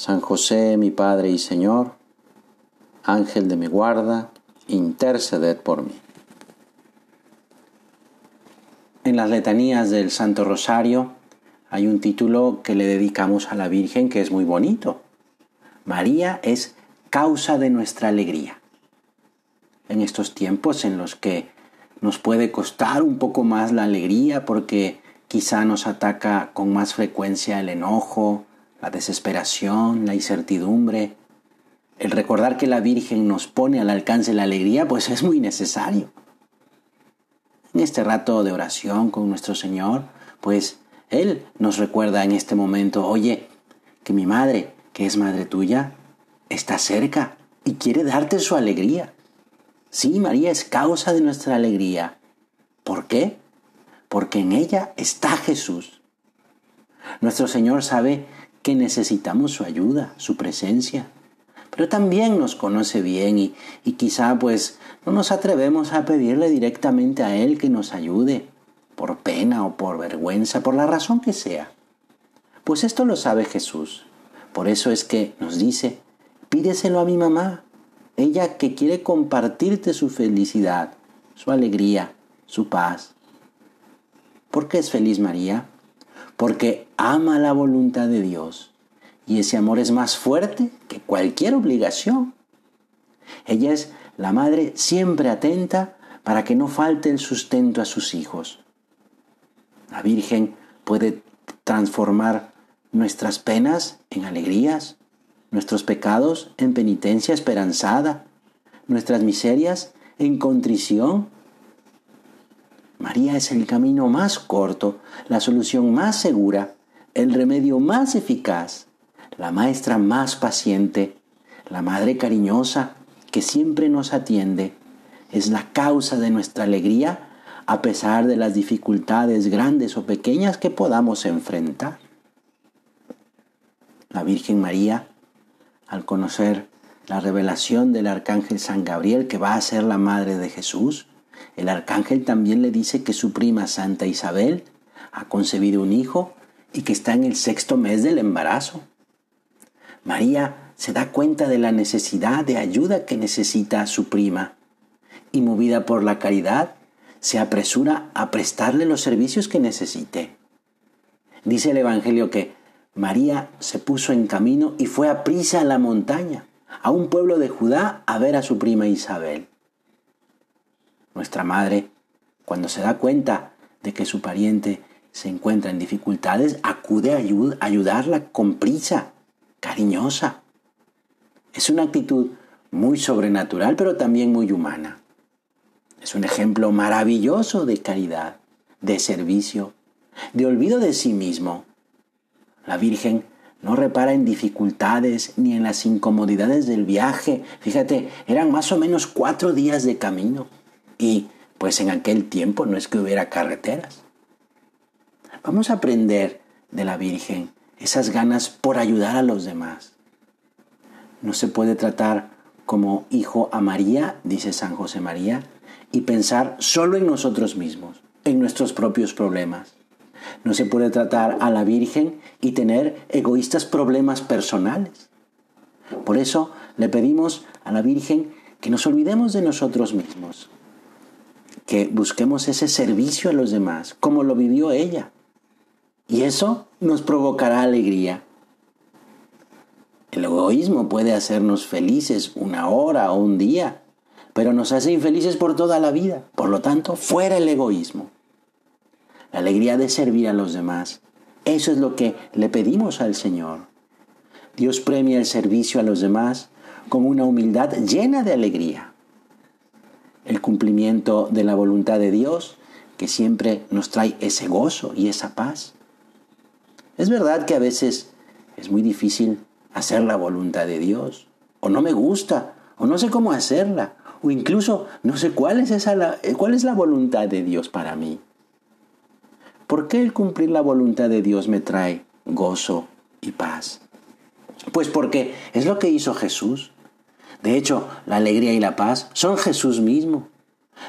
San José, mi Padre y Señor, Ángel de mi guarda, interceded por mí. En las letanías del Santo Rosario hay un título que le dedicamos a la Virgen que es muy bonito. María es causa de nuestra alegría. En estos tiempos en los que nos puede costar un poco más la alegría porque quizá nos ataca con más frecuencia el enojo, la desesperación, la incertidumbre. El recordar que la Virgen nos pone al alcance la alegría, pues es muy necesario. En este rato de oración con nuestro Señor, pues Él nos recuerda en este momento, oye, que mi madre, que es madre tuya, está cerca y quiere darte su alegría. Sí, María es causa de nuestra alegría. ¿Por qué? Porque en ella está Jesús. Nuestro Señor sabe que necesitamos su ayuda, su presencia. Pero también nos conoce bien y, y quizá pues no nos atrevemos a pedirle directamente a Él que nos ayude, por pena o por vergüenza, por la razón que sea. Pues esto lo sabe Jesús. Por eso es que nos dice, pídeselo a mi mamá, ella que quiere compartirte su felicidad, su alegría, su paz. ¿Por qué es feliz María? Porque ama la voluntad de Dios y ese amor es más fuerte que cualquier obligación. Ella es la madre siempre atenta para que no falte el sustento a sus hijos. La Virgen puede transformar nuestras penas en alegrías, nuestros pecados en penitencia esperanzada, nuestras miserias en contrición María es el camino más corto, la solución más segura, el remedio más eficaz, la maestra más paciente, la madre cariñosa que siempre nos atiende. Es la causa de nuestra alegría a pesar de las dificultades grandes o pequeñas que podamos enfrentar. La Virgen María, al conocer la revelación del arcángel San Gabriel que va a ser la madre de Jesús, el arcángel también le dice que su prima Santa Isabel ha concebido un hijo y que está en el sexto mes del embarazo. María se da cuenta de la necesidad de ayuda que necesita su prima y movida por la caridad se apresura a prestarle los servicios que necesite. Dice el Evangelio que María se puso en camino y fue a prisa a la montaña, a un pueblo de Judá, a ver a su prima Isabel. Nuestra madre, cuando se da cuenta de que su pariente se encuentra en dificultades, acude a ayudarla con prisa, cariñosa. Es una actitud muy sobrenatural, pero también muy humana. Es un ejemplo maravilloso de caridad, de servicio, de olvido de sí mismo. La Virgen no repara en dificultades ni en las incomodidades del viaje. Fíjate, eran más o menos cuatro días de camino. Y pues en aquel tiempo no es que hubiera carreteras. Vamos a aprender de la Virgen esas ganas por ayudar a los demás. No se puede tratar como hijo a María, dice San José María, y pensar solo en nosotros mismos, en nuestros propios problemas. No se puede tratar a la Virgen y tener egoístas problemas personales. Por eso le pedimos a la Virgen que nos olvidemos de nosotros mismos, que busquemos ese servicio a los demás, como lo vivió ella. Y eso nos provocará alegría. El egoísmo puede hacernos felices una hora o un día, pero nos hace infelices por toda la vida. Por lo tanto, fuera el egoísmo. La alegría de servir a los demás. Eso es lo que le pedimos al Señor. Dios premia el servicio a los demás con una humildad llena de alegría el cumplimiento de la voluntad de Dios que siempre nos trae ese gozo y esa paz. Es verdad que a veces es muy difícil hacer la voluntad de Dios, o no me gusta, o no sé cómo hacerla, o incluso no sé cuál es, esa, cuál es la voluntad de Dios para mí. ¿Por qué el cumplir la voluntad de Dios me trae gozo y paz? Pues porque es lo que hizo Jesús. De hecho, la alegría y la paz son Jesús mismo.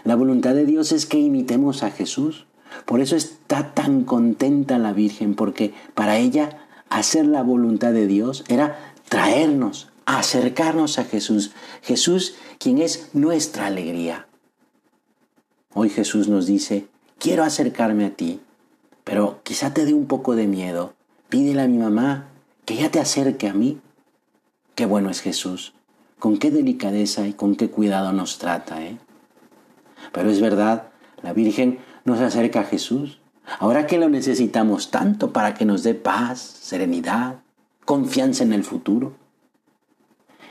La voluntad de Dios es que imitemos a Jesús. Por eso está tan contenta la Virgen, porque para ella hacer la voluntad de Dios era traernos, acercarnos a Jesús. Jesús quien es nuestra alegría. Hoy Jesús nos dice, quiero acercarme a ti, pero quizá te dé un poco de miedo. Pídele a mi mamá que ella te acerque a mí. Qué bueno es Jesús. Con qué delicadeza y con qué cuidado nos trata, ¿eh? Pero es verdad, la Virgen nos acerca a Jesús. Ahora que lo necesitamos tanto para que nos dé paz, serenidad, confianza en el futuro.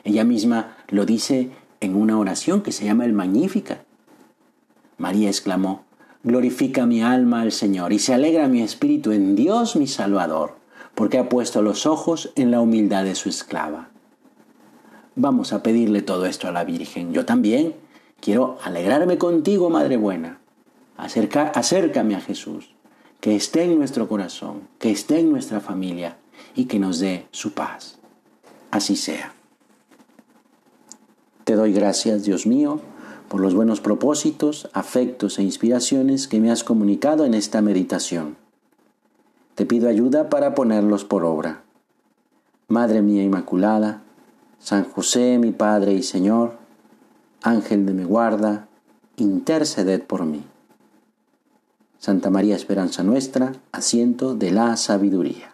Ella misma lo dice en una oración que se llama el Magnífica. María exclamó, Glorifica mi alma al Señor y se alegra mi espíritu en Dios mi Salvador, porque ha puesto los ojos en la humildad de su esclava. Vamos a pedirle todo esto a la Virgen. Yo también quiero alegrarme contigo, Madre Buena. acércame a Jesús, que esté en nuestro corazón, que esté en nuestra familia y que nos dé su paz. Así sea. Te doy gracias, Dios mío por los buenos propósitos, afectos e inspiraciones que me has comunicado en esta meditación. Te pido ayuda para ponerlos por obra. Madre mía Inmaculada, San José, mi Padre y Señor, Ángel de mi guarda, interceded por mí. Santa María Esperanza nuestra, asiento de la sabiduría.